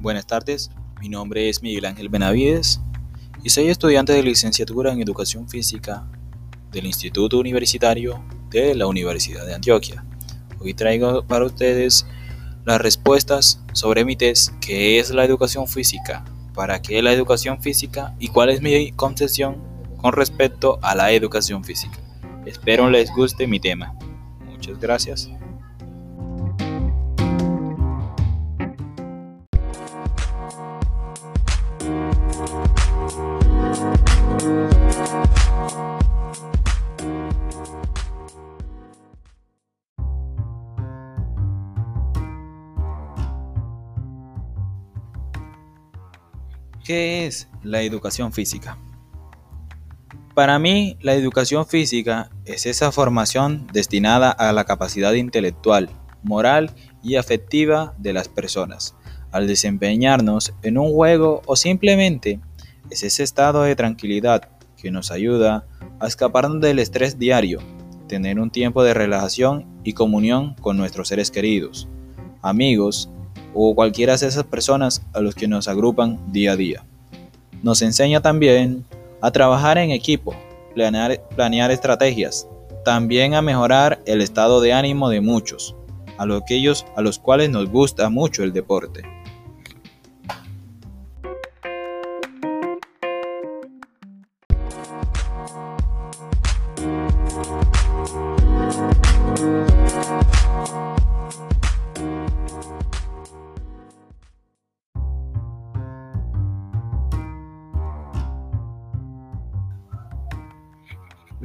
Buenas tardes, mi nombre es Miguel Ángel Benavides y soy estudiante de licenciatura en Educación Física del Instituto Universitario de la Universidad de Antioquia. Hoy traigo para ustedes las respuestas sobre mi test, ¿qué es la educación física? ¿Para qué la educación física? ¿Y cuál es mi concepción con respecto a la educación física? Espero les guste mi tema. Muchas gracias. ¿Qué es la educación física? Para mí, la educación física es esa formación destinada a la capacidad intelectual, moral y afectiva de las personas, al desempeñarnos en un juego o simplemente es ese estado de tranquilidad que nos ayuda a escaparnos del estrés diario, tener un tiempo de relajación y comunión con nuestros seres queridos, amigos o cualquiera de esas personas a los que nos agrupan día a día. Nos enseña también a trabajar en equipo, planear, planear estrategias, también a mejorar el estado de ánimo de muchos, a aquellos a los cuales nos gusta mucho el deporte.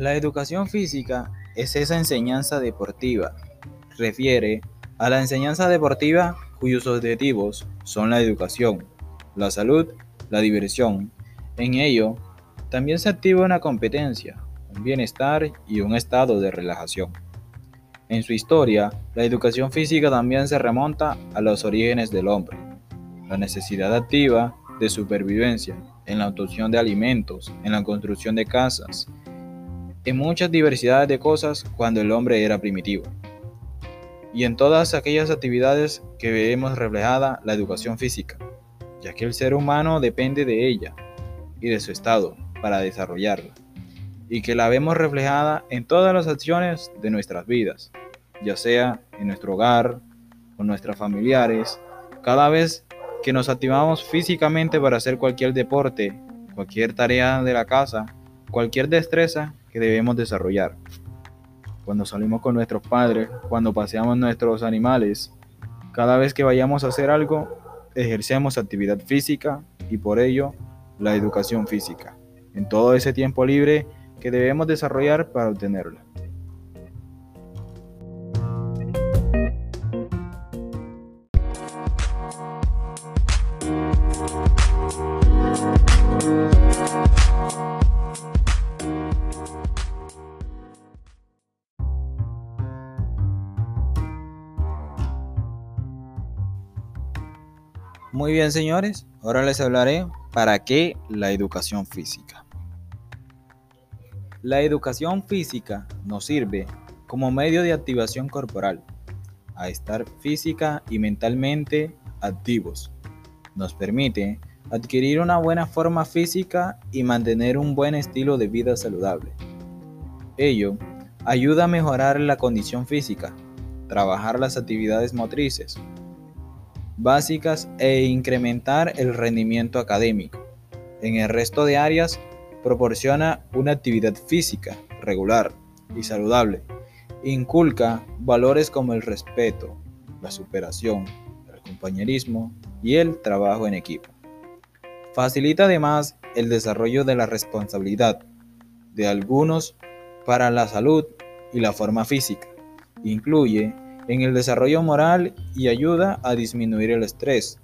La educación física es esa enseñanza deportiva. Refiere a la enseñanza deportiva cuyos objetivos son la educación, la salud, la diversión. En ello, también se activa una competencia, un bienestar y un estado de relajación. En su historia, la educación física también se remonta a los orígenes del hombre, la necesidad activa de supervivencia, en la obtención de alimentos, en la construcción de casas, en muchas diversidades de cosas cuando el hombre era primitivo. Y en todas aquellas actividades que vemos reflejada la educación física, ya que el ser humano depende de ella y de su estado para desarrollarla, y que la vemos reflejada en todas las acciones de nuestras vidas, ya sea en nuestro hogar, con nuestros familiares, cada vez que nos activamos físicamente para hacer cualquier deporte, cualquier tarea de la casa, cualquier destreza que debemos desarrollar. Cuando salimos con nuestros padres, cuando paseamos nuestros animales, cada vez que vayamos a hacer algo, ejercemos actividad física y por ello la educación física, en todo ese tiempo libre que debemos desarrollar para obtenerla. Muy bien, señores, ahora les hablaré para qué la educación física. La educación física nos sirve como medio de activación corporal, a estar física y mentalmente activos. Nos permite adquirir una buena forma física y mantener un buen estilo de vida saludable. Ello ayuda a mejorar la condición física, trabajar las actividades motrices, básicas e incrementar el rendimiento académico. En el resto de áreas, proporciona una actividad física regular y saludable. Inculca valores como el respeto, la superación, el compañerismo y el trabajo en equipo. Facilita además el desarrollo de la responsabilidad de algunos para la salud y la forma física. Incluye en el desarrollo moral y ayuda a disminuir el estrés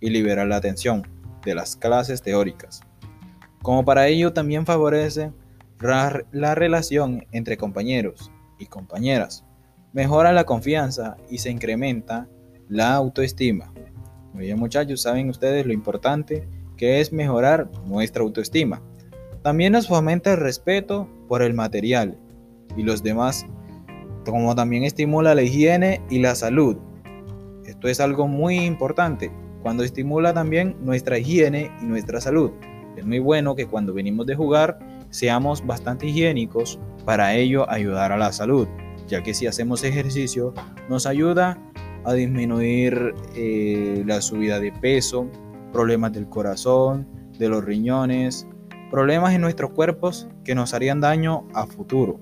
y liberar la atención de las clases teóricas. Como para ello también favorece la relación entre compañeros y compañeras, mejora la confianza y se incrementa la autoestima. Muy bien muchachos, saben ustedes lo importante que es mejorar nuestra autoestima. También nos fomenta el respeto por el material y los demás como también estimula la higiene y la salud. Esto es algo muy importante, cuando estimula también nuestra higiene y nuestra salud. Es muy bueno que cuando venimos de jugar seamos bastante higiénicos para ello ayudar a la salud, ya que si hacemos ejercicio nos ayuda a disminuir eh, la subida de peso, problemas del corazón, de los riñones, problemas en nuestros cuerpos que nos harían daño a futuro.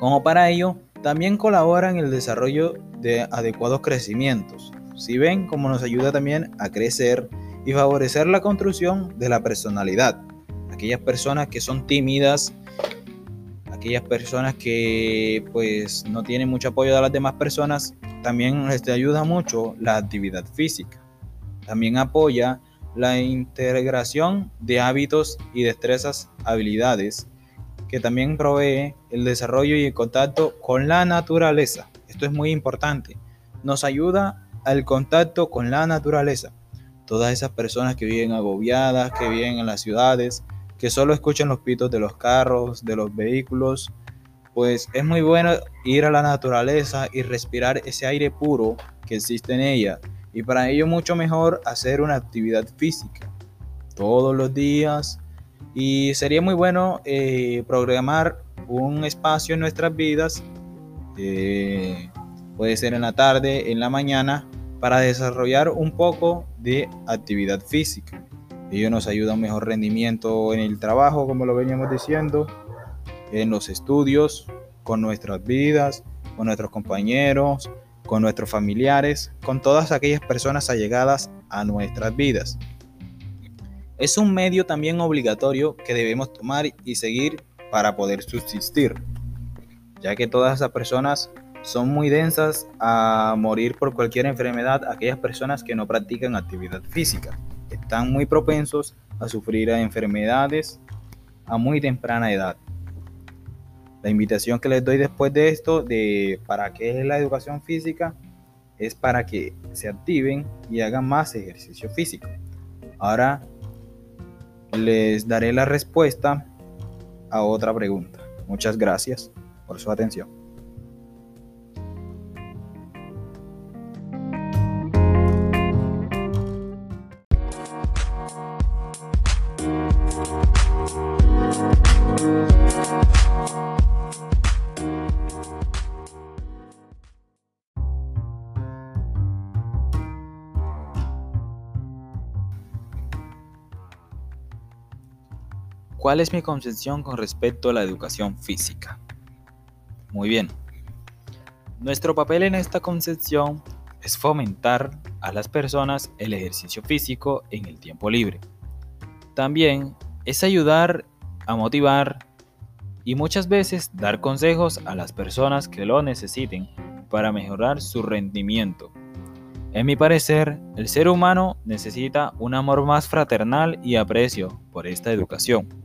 Como para ello, también colabora en el desarrollo de adecuados crecimientos. Si ven cómo nos ayuda también a crecer y favorecer la construcción de la personalidad. Aquellas personas que son tímidas, aquellas personas que pues no tienen mucho apoyo de las demás personas, también les ayuda mucho la actividad física. También apoya la integración de hábitos y destrezas, habilidades, que también provee el desarrollo y el contacto con la naturaleza. Esto es muy importante. Nos ayuda al contacto con la naturaleza. Todas esas personas que viven agobiadas, que viven en las ciudades, que solo escuchan los pitos de los carros, de los vehículos, pues es muy bueno ir a la naturaleza y respirar ese aire puro que existe en ella. Y para ello mucho mejor hacer una actividad física todos los días. Y sería muy bueno eh, programar un espacio en nuestras vidas, eh, puede ser en la tarde, en la mañana, para desarrollar un poco de actividad física. Ello nos ayuda a un mejor rendimiento en el trabajo, como lo veníamos diciendo, en los estudios, con nuestras vidas, con nuestros compañeros, con nuestros familiares, con todas aquellas personas allegadas a nuestras vidas. Es un medio también obligatorio que debemos tomar y seguir para poder subsistir, ya que todas esas personas son muy densas a morir por cualquier enfermedad, aquellas personas que no practican actividad física. Están muy propensos a sufrir enfermedades a muy temprana edad. La invitación que les doy después de esto, de para qué es la educación física, es para que se activen y hagan más ejercicio físico. Ahora les daré la respuesta a otra pregunta. Muchas gracias por su atención. ¿Cuál es mi concepción con respecto a la educación física? Muy bien. Nuestro papel en esta concepción es fomentar a las personas el ejercicio físico en el tiempo libre. También es ayudar a motivar y muchas veces dar consejos a las personas que lo necesiten para mejorar su rendimiento. En mi parecer, el ser humano necesita un amor más fraternal y aprecio por esta educación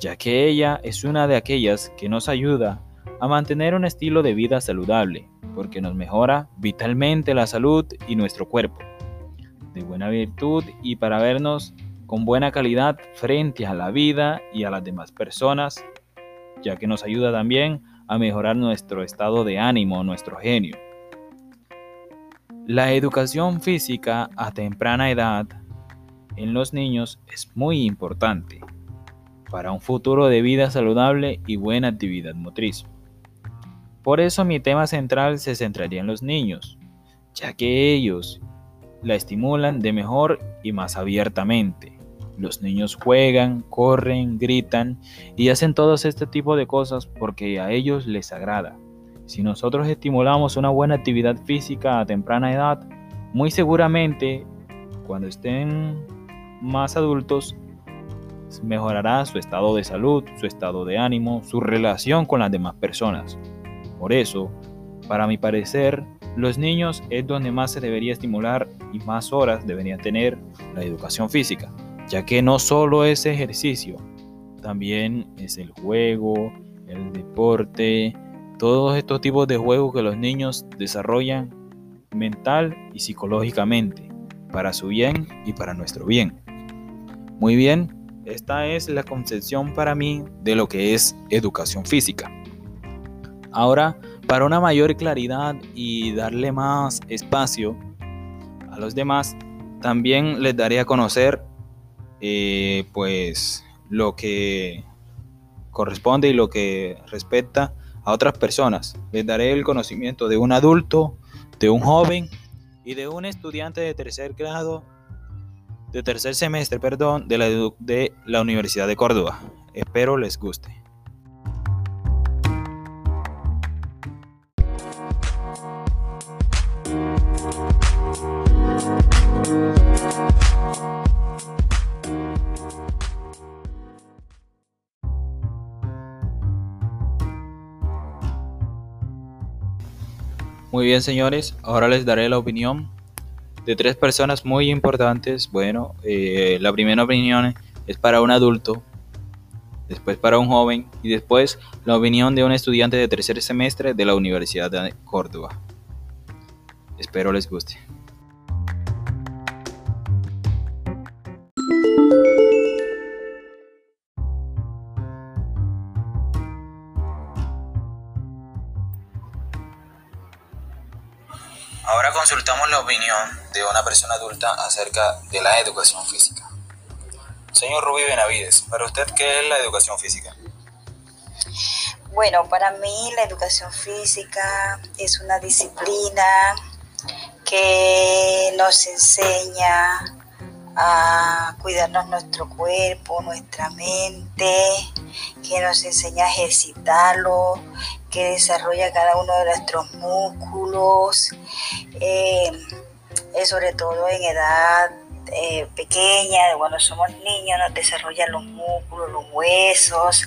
ya que ella es una de aquellas que nos ayuda a mantener un estilo de vida saludable, porque nos mejora vitalmente la salud y nuestro cuerpo, de buena virtud y para vernos con buena calidad frente a la vida y a las demás personas, ya que nos ayuda también a mejorar nuestro estado de ánimo, nuestro genio. La educación física a temprana edad en los niños es muy importante, para un futuro de vida saludable y buena actividad motriz. Por eso mi tema central se centraría en los niños, ya que ellos la estimulan de mejor y más abiertamente. Los niños juegan, corren, gritan y hacen todo este tipo de cosas porque a ellos les agrada. Si nosotros estimulamos una buena actividad física a temprana edad, muy seguramente cuando estén más adultos mejorará su estado de salud, su estado de ánimo, su relación con las demás personas. Por eso, para mi parecer, los niños es donde más se debería estimular y más horas debería tener la educación física, ya que no solo es ejercicio, también es el juego, el deporte, todos estos tipos de juegos que los niños desarrollan mental y psicológicamente, para su bien y para nuestro bien. Muy bien, esta es la concepción para mí de lo que es educación física. Ahora, para una mayor claridad y darle más espacio a los demás, También les daré a conocer eh, pues lo que corresponde y lo que respecta a otras personas. Les daré el conocimiento de un adulto, de un joven y de un estudiante de tercer grado, de tercer semestre, perdón, de la, de la Universidad de Córdoba. Espero les guste. Muy bien, señores, ahora les daré la opinión de tres personas muy importantes. Bueno, eh, la primera opinión es para un adulto, después para un joven y después la opinión de un estudiante de tercer semestre de la Universidad de Córdoba. Espero les guste. La opinión de una persona adulta acerca de la educación física. Señor Rubí Benavides, ¿para usted qué es la educación física? Bueno, para mí la educación física es una disciplina que nos enseña a cuidarnos nuestro cuerpo, nuestra mente, que nos enseña a ejercitarlo, que desarrolla cada uno de nuestros músculos, eh, sobre todo en edad eh, pequeña, cuando somos niños, nos desarrollan los músculos, los huesos,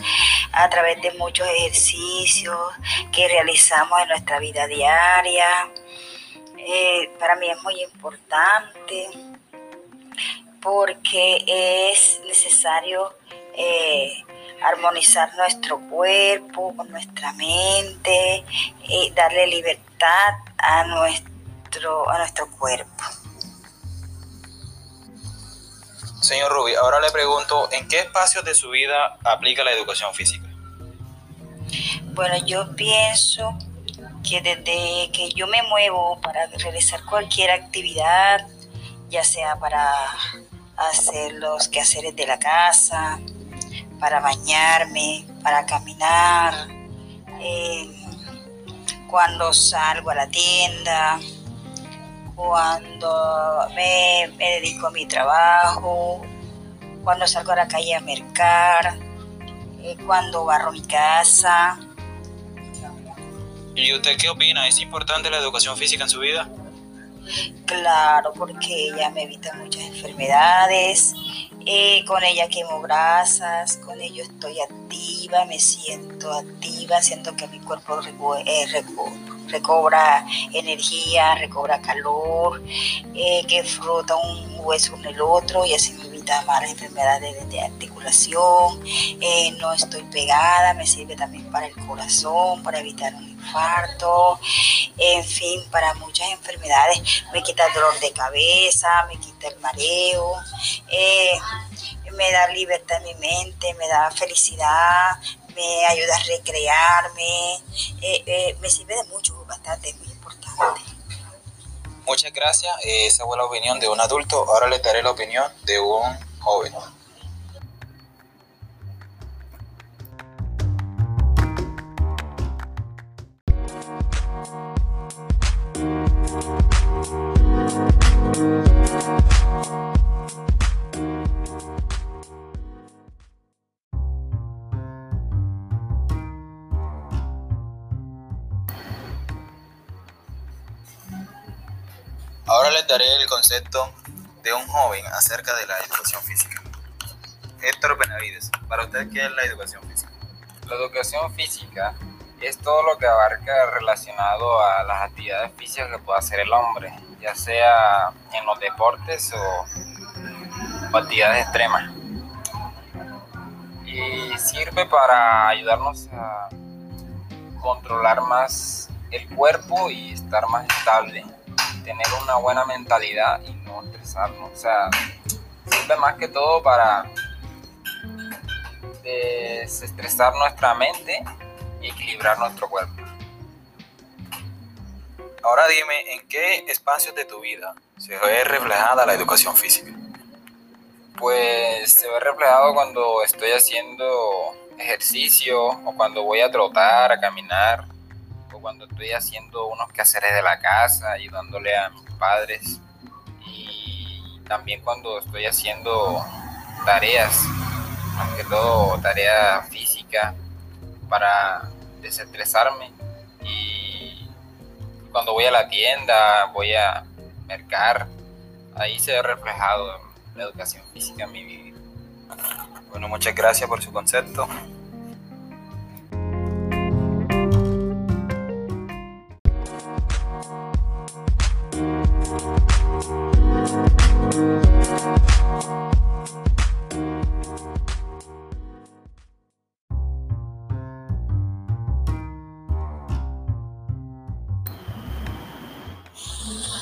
a través de muchos ejercicios que realizamos en nuestra vida diaria. Eh, para mí es muy importante porque es necesario armonizar nuestro cuerpo con nuestra mente y darle libertad a nuestro, a nuestro cuerpo. Señor Rubi, ahora le pregunto, ¿en qué espacios de su vida aplica la educación física? Bueno, yo pienso que desde que yo me muevo para realizar cualquier actividad, ya sea para hacer los quehaceres de la casa, para bañarme, para caminar, eh, cuando salgo a la tienda, cuando me, dedico a mi trabajo, cuando salgo a la calle a mercar, eh, cuando barro mi casa. ¿Y usted qué opina? ¿Es importante la educación física en su vida? Claro, porque ella me evita muchas enfermedades, eh, con ella quemo grasas, con ello estoy activa, me siento activa, siento que mi cuerpo eh, recobra energía, recobra calor, eh, que frota un hueso con el otro y así me evita más enfermedades de articulación, no estoy pegada, me sirve también para el corazón, para evitar un infarto, en fin, para muchas enfermedades. Me quita el dolor de cabeza, me quita el mareo, eh, me da libertad en mi mente, me da felicidad, me ayuda a recrearme, eh, eh, me sirve de mucho, bastante, muy importante. Muchas gracias, esa fue la opinión de un adulto, ahora le daré la opinión de un joven. Ahora les daré el concepto de un joven acerca de la educación física. Héctor Benavides, para usted, ¿qué es la educación física? La educación física es todo lo que abarca relacionado a las actividades físicas que pueda hacer el hombre, ya sea en los deportes o, actividades extremas. Y sirve para ayudarnos a controlar más el cuerpo y estar más estable tener una buena mentalidad y no estresarnos. O sea, sirve más que todo para desestresar nuestra mente y equilibrar nuestro cuerpo. Ahora dime, ¿en qué espacios de tu vida se ve reflejada la educación física? Pues se ve reflejado cuando estoy haciendo ejercicio o cuando voy a trotar, a caminar cuando estoy haciendo unos quehaceres de la casa, ayudándole a mis padres y también cuando estoy haciendo tareas, más que todo tarea física para desestresarme y cuando voy a la tienda, voy a mercar, ahí se ve reflejado la educación física en mi vida. Bueno, muchas gracias por su concepto.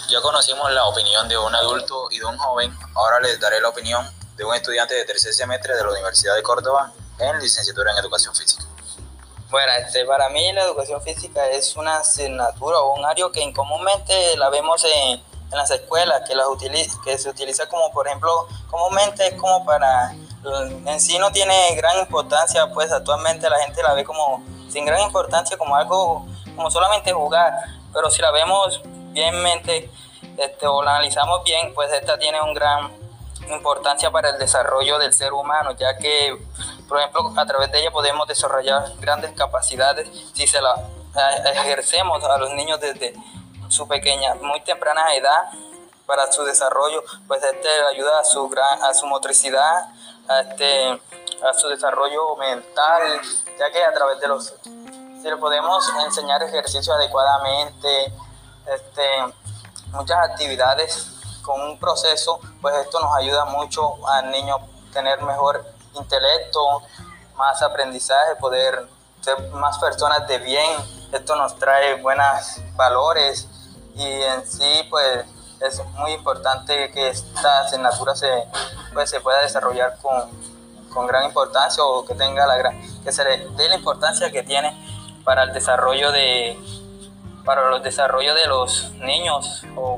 Ya conocimos la opinión de un adulto y de un joven, ahora les daré la opinión de un estudiante de tercer semestre de la Universidad de Córdoba en licenciatura en Educación Física. Bueno, este, para mí la educación física es una asignatura o un área que comúnmente la vemos en, en las escuelas, que, las utiliza, que se utiliza como, por ejemplo, comúnmente es como para, en sí no tiene gran importancia, pues actualmente la gente la ve como sin gran importancia, como algo, como solamente jugar, pero si la vemos bienmente este, o la analizamos bien, pues esta tiene un gran importancia para el desarrollo del ser humano, ya que, por ejemplo, a través de ella podemos desarrollar grandes capacidades si se la ejercemos a los niños desde su pequeña, muy temprana edad para su desarrollo, pues este ayuda a su gran, a su motricidad, a este, a su desarrollo mental, ya que a través de los si le podemos enseñar ejercicio adecuadamente, este, muchas actividades con un proceso, pues esto nos ayuda mucho al niño tener mejor intelecto, más aprendizaje, poder ser más personas de bien. Esto nos trae buenos valores y en sí, pues es muy importante que esta asignatura se, pues, se pueda desarrollar con, con gran importancia o que tenga la gran, que se le dé la importancia que tiene para el desarrollo de para los desarrollos de los niños o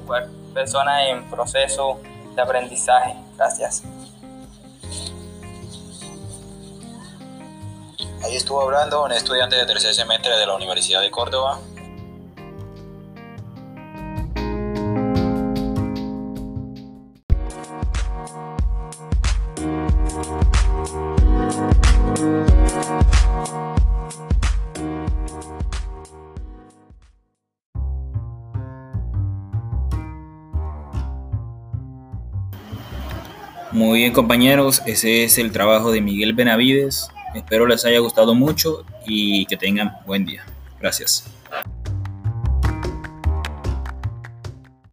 personas en proceso de aprendizaje. Gracias. Ahí estuvo hablando un estudiante de tercer semestre de la Universidad de Córdoba. Bien compañeros, ese es el trabajo de Miguel Benavides. Espero les haya gustado mucho y que tengan buen día. Gracias.